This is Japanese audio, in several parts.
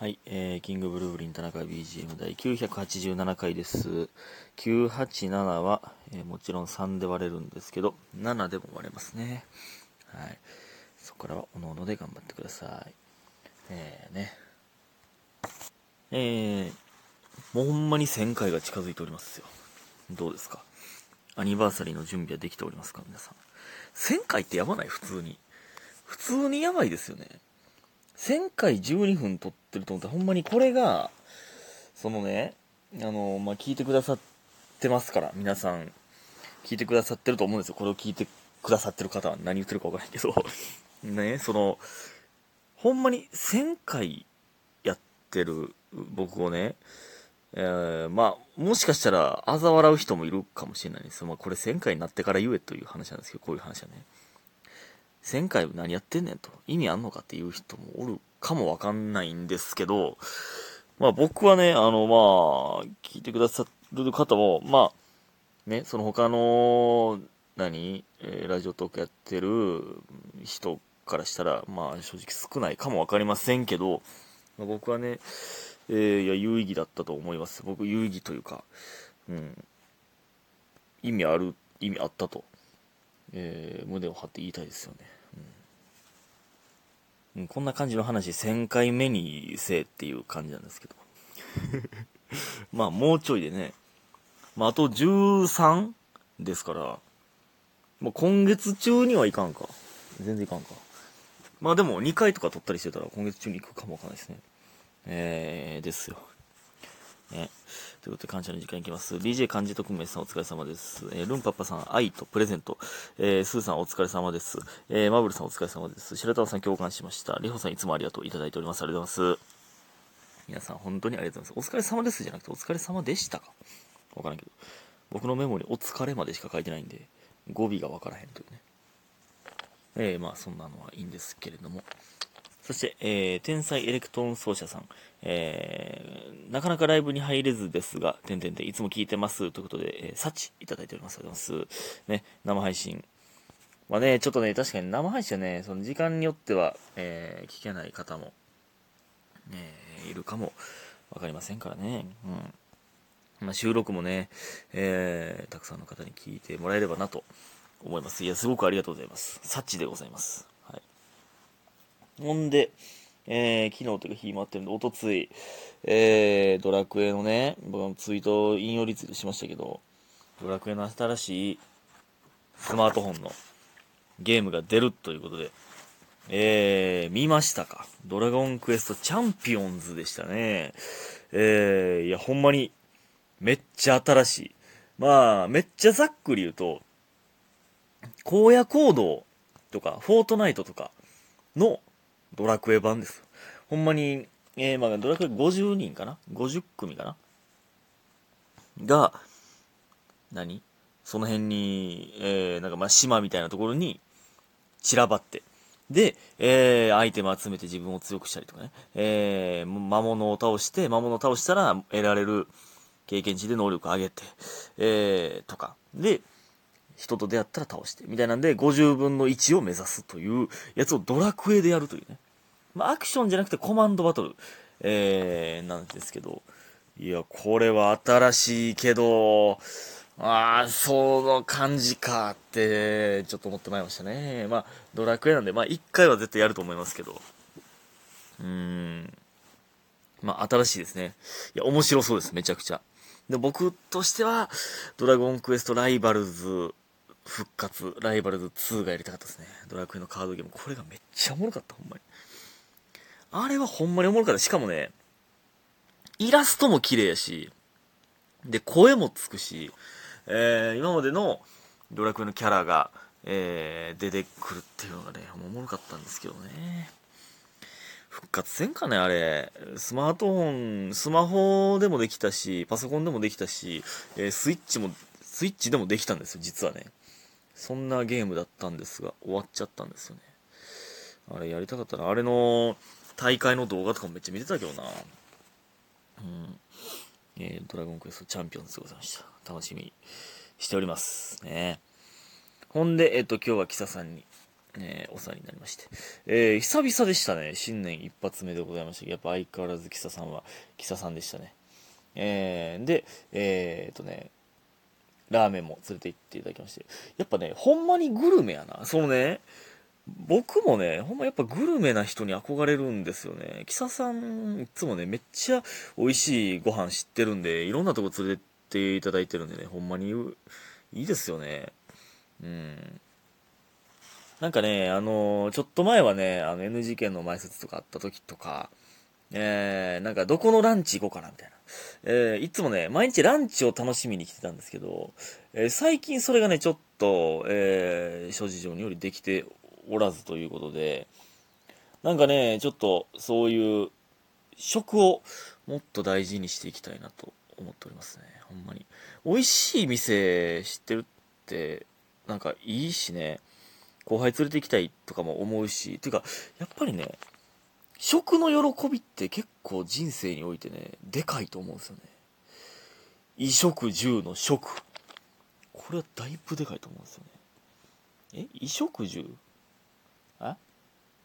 はい、えー、キングブルーブリン田中 BGM 第987回です。987は、えーもちろん3で割れるんですけど、7でも割れますね。はい。そこからは、おのおので頑張ってください。えー、ね。えー、もうほんまに1000回が近づいておりますよ。どうですか？アニバーサリーの準備はできておりますか？皆さん。1000回ってやばない？普通に。普通にやばいですよね。1000回12分撮ってると思ったら、ほんまにこれが、そのね、あの、まあ、聞いてくださってますから、皆さん、聞いてくださってると思うんですよ。これを聞いてくださってる方は何言ってるかわからないけど、ね、その、ほんまに1000回やってる僕をね、えーまあ、もしかしたら、嘲笑う人もいるかもしれないです。まあ、これ1000回になってから言えという話なんですけど、こういう話はね。1000回何やってんねんと、意味あんのかっていう人もおるかもわかんないんですけど、まあ僕はね、あの、まあ、聞いてくださる方も、まあ、ね、その他の、何、えーラジオトークやってる人からしたら、まあ正直少ないかもわかりませんけど、まあ、僕はね、えーいや、有意義だったと思います。僕、有意義というか、うん、意味ある、意味あったと。えー胸を張って言いたいですよね、こんな感じの話1000回目にせえっていう感じなんですけど。まあもうちょいでね、まあ、あと13ですから。もう今月中にはいかんか。全然いかんか。まあでも2回とか取ったりしてたら今月中に行くかもわかんないですね。えー、ですよ。ね。ということで、感謝の時間いきます。DJ 漢字特命さんお疲れ様です。えールンパッパさん、愛とプレゼント。えースーさんお疲れ様です。えーマブルさんお疲れ様です。白玉さん共感しました。リホさんいつもありがとういただいております。ありがとうございます。皆さん本当にありがとうございます。お疲れ様ですじゃなくてお疲れ様でしたか？わからんけど。僕のメモにお疲れまでしか書いてないんで、語尾がわからへんというね。えーまあそんなのはいいんですけれども。そして、えー天才エレクトーン奏者さん、えーなかなかライブに入れずですが、てんてんてんいつも聞いてますということで、えー、幸いただいております。ありがとうございます。ね、生配信。まあね、ちょっとね、確かに生配信はね、その時間によっては、えー聞けない方も、えいるかもわかりませんからね。うん。まあ、収録もね、えーたくさんの方に聞いてもらえればなと思います。いや、すごくありがとうございます。幸でございます。ほんで、えー昨日というか日回ってるんで、おとつい、えードラクエのね、僕はツイート、引用リツイートしましたけど、ドラクエの新しいスマートフォンのゲームが出るということで、えー見ましたか？ドラゴンクエストチャンピオンズでしたね。えーいや、ほんまに、めっちゃ新しい。まあ、めっちゃざっくり言うと、荒野行動とか、フォートナイトとかのドラクエ版です。ほんまに、えー、まあ、ドラクエ50人かな ?50 組かな？が、何？その辺に、えー、なんかまあ島みたいなところに散らばって、で、えー、アイテム集めて自分を強くしたりとかね、えー、魔物を倒して、魔物を倒したら得られる経験値で能力を上げて、えー、とか。で、人と出会ったら倒して、みたいなんで、50分の1を目指すというやつをドラクエでやるというね。まあ、アクションじゃなくてコマンドバトル、えー、なんですけど、いや、これは新しいけど、ああ、その感じかって、ちょっと思ってまいりましたね。まあ、ドラクエなんで、まあ、一回は絶対やると思いますけど、うーん、まあ、新しいですね。いや、面白そうです、めちゃくちゃ。で、僕としては、ドラゴンクエストライバルズ復活、ライバルズ2がやりたかったですね。ドラクエのカードゲーム。これがめっちゃおもろかった、ほんまに。あれはほんまにおもろかった。しかもね、イラストも綺麗やし、で、声もつくし、えー、今までのドラクエのキャラが、えー、出てくるっていうのがね、おもろかったんですけどね。復活せんかね、あれ。スマートフォン、スマホでもできたし、パソコンでもできたし、えースイッチも、スイッチでもできたんですよ、実はね。そんなゲームだったんですが、終わっちゃったんですよね。あれやりたかったな。あれの大会の動画とかもめっちゃ見てたけどな。うん。えードラゴンクエストチャンピオンズでございました。楽しみにしております。ね。ほんで、えっ、と、今日はキサさんに、えー、お世話になりまして。えー、久々でしたね。新年一発目でございましたやっぱ相変わらずキサさんは、キサさんでしたね。えー、で、えー、っとね、ラーメンも連れて行っていただきまして。やっぱね、ほんまにグルメやな。そのね、僕もね、ほんまやっぱグルメな人に憧れるんですよね。キサさん、いつもね、めっちゃ美味しいご飯知ってるんで、いろんなとこ連れてっていただいてるんでね、ほんまにいいですよね。うん。なんかね、あのー、ちょっと前はね、あの NG 県の前説とかあった時とか、えー、なんかどこのランチ行こうかなみたいな。えー、いつもね、毎日ランチを楽しみに来てたんですけど、えー、最近それがね、ちょっと、えー、諸事情によりできておらずということで、なんかね、ちょっとそういう食をもっと大事にしていきたいなと思っておりますね。ほんまに。美味しい店知ってるって、なんかいいしね、後輩連れて行きたいとかも思うし、ていうか、やっぱりね、食の喜びって結構人生においてね、でかいと思うんですよね。衣食住の食。これはだいぶでかいと思うんですよね。え？衣食住？あ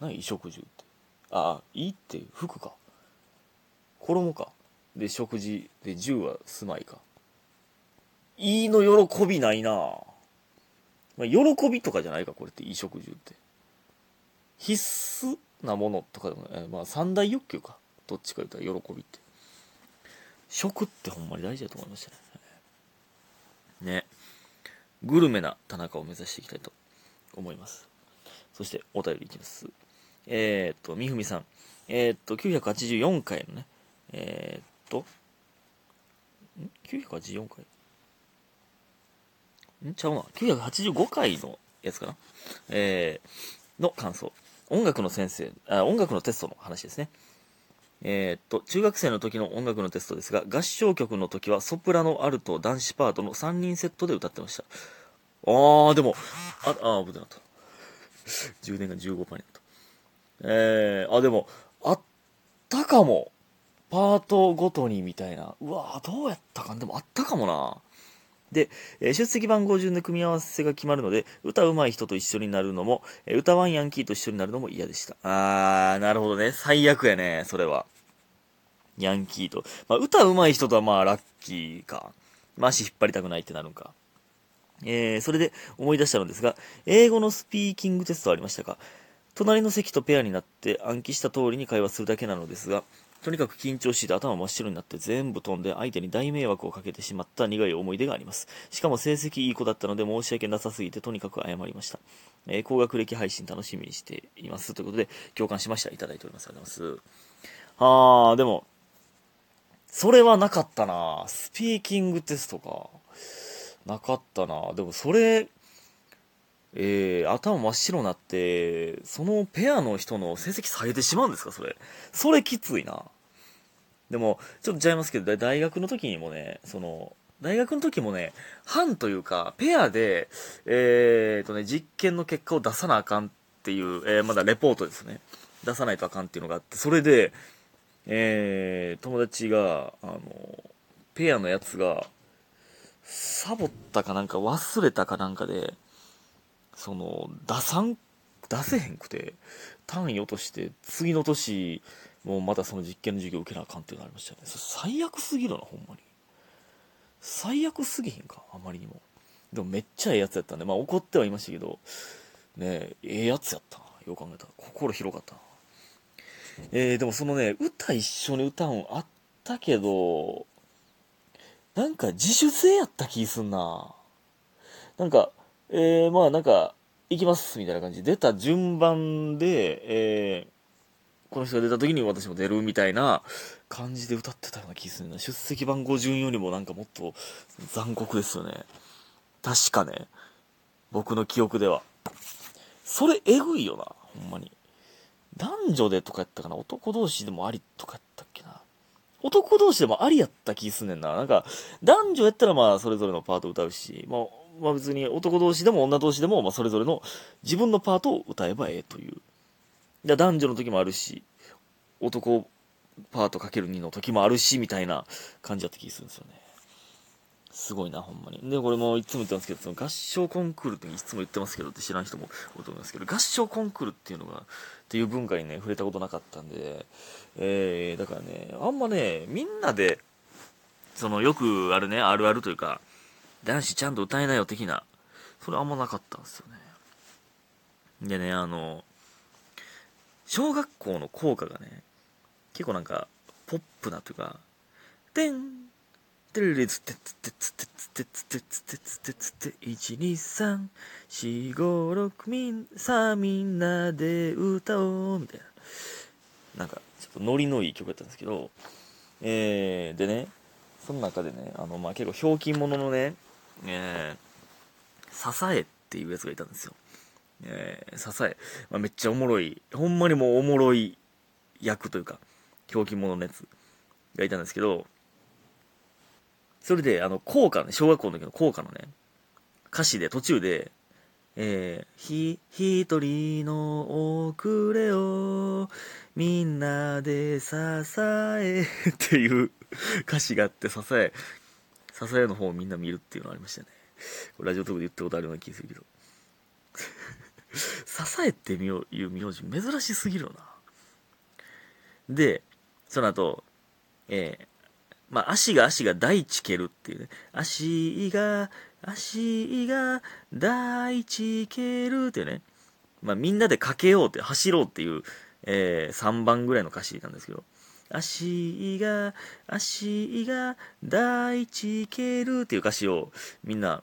何衣食住って？ああ、いいって服か。衣か。で、食事。で、住は住まいか。いいの喜びないなまあ、喜びとかじゃないか、これって、衣食住って。必須なものとかでも、えまあ、三大欲求か。どっちか言ったら喜びって。食ってほんまに大事だと思いましたね。ね。グルメな田中を目指していきたいと思います。そして、お便りいきます。えー、っと、みふみさん。えー、っと、984回のね、えー、っと、ん ?984 回？ん？ちゃうな。985回のやつかな？えー、の感想。音楽の先生、あ、音楽のテストの話ですね。えー、っと、中学生の時の音楽のテストですが、合唱曲の時はソプラノ、アルト、男子パートの3人セットで歌ってました。あー、でも、あ、あ、危なかった。充電が15%になった。えー、あ、でも、あったかも。パートごとにみたいな。うわどうやったかでもあったかもな。で、え出席番号順で組み合わせが決まるので、歌うまい人と一緒になるのも、え歌わんヤンキーと一緒になるのも嫌でした。あー、なるほどね。最悪やね、それは。ヤンキーと。まあ、歌うまい人とはまあ、ラッキーか。まあ、足引っ張りたくないってなるんか。えー、それで思い出したのですが、英語のスピーキングテストありましたか隣の席とペアになって暗記した通りに会話するだけなのですが、とにかく緊張して頭真っ白になって全部飛んで相手に大迷惑をかけてしまった苦い思い出があります。しかも成績いい子だったので申し訳なさすぎてとにかく謝りました。えー、高学歴配信楽しみにしています。ということで共感しました。いただいております。ありがとうございます。あー、でも、それはなかったなスピーキングテストか。なかったなでもそれ、えー、頭真っ白になって、そのペアの人の成績下げてしまうんですかそれ。それきついな。でも、ちょっとちゃいますけど、大学の時にもね、その、大学の時もね、班というか、ペアで、えーとね、実験の結果を出さなあかんっていう、えー、まだレポートですね。出さないとあかんっていうのがあって、それで、えー、友達が、あの、ペアのやつが、サボったかなんか忘れたかなんかで、その、出さん、出せへんくて、単位落として、次の年、もうまたその実験の授業受けなあかんっていうのがありましたよね。最悪すぎるな、ほんまに。最悪すぎへんか、あまりにも。でもめっちゃええやつやったんで、まあ怒ってはいましたけど、ねえ、えやつやったな。よく考えたら。心広かったな。えー、でもそのね、歌一緒に歌うんあったけど、なんか自主性やった気すんな。なんか、えー、まあなんか、行きますみたいな感じで、出た順番で、えー、この人が出た時に私も出るみたいな感じで歌ってたような気するな。出席番号順よりもなんかもっと残酷ですよね。確かね。僕の記憶では。それえぐいよな、ほんまに。男女でとかやったかな？男同士でもありとかやったっけな？男同士でもありやった気すんねんな。なんか、男女やったらまあそれぞれのパート歌うし、まあまあ別に男同士でも女同士でも、まあそれぞれの自分のパートを歌えばええという。で男女の時もあるし、男パートかける2の時もあるし、みたいな感じだった気するんですよね。すごいな、ほんまに。で、これもいつも言ってますけど、その合唱コンクールっていつも言ってますけどって知らん人も多いと思いますけど、合唱コンクールっていうのが、っていう文化にね、触れたことなかったんで、えー、だからね、あんまね、みんなで、その、よくあるね、あるあるというか、男子ちゃんと歌えないよ的な、それあんまなかったんですよね。でね、あの、小学校の校歌がね、結構なんか、ポップなというか、てん、てるれつってつってつってつってつってつってつってつて1、2、3、4、5、6、みん、さあみんなで歌おう、みたいな。なんか、ちょっとノリのいい曲だったんですけど、えー、でね、その中でね、あの、まあ、結構ひょうきん者のね、えー、支えっていうやつがいたんですよ。えー、支え。まあ、めっちゃおもろい、ほんまにもうおもろい役というか、ひょうきん者のやつがいたんですけど、それで、あの、校歌ね、小学校の時の校歌のね、歌詞で途中で、えー、ひ、一人の遅れをみんなで支えっていう歌詞があって支え、支えの方をみんな見るっていうのありましたね。ラジオトークで言ったことあるような気するけど。支えっていう名字珍しすぎるよな。で、その後、えー、まあ、足が足が大地蹴るっていうね。足が、足が大地蹴るっていうね。まあ、みんなでかけようって、走ろうっていう、えー、3番ぐらいの歌詞なんですけど。足が、足が大地蹴るっていう歌詞をみんな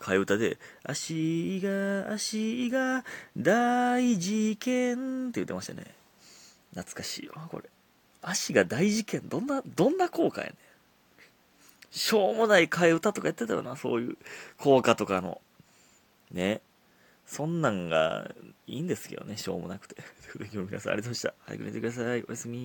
替え歌で、足が、足が大事件って言ってましたね。懐かしいよ、これ。足が大事件、どんな、どんな効果やねん。しょうもない替え歌とかやってたよな、そういう効果とかの。ね。そんなんがいいんですけどね、しょうもなくて。ということで今日皆さんありがとうございました。早く寝てください。おやすみ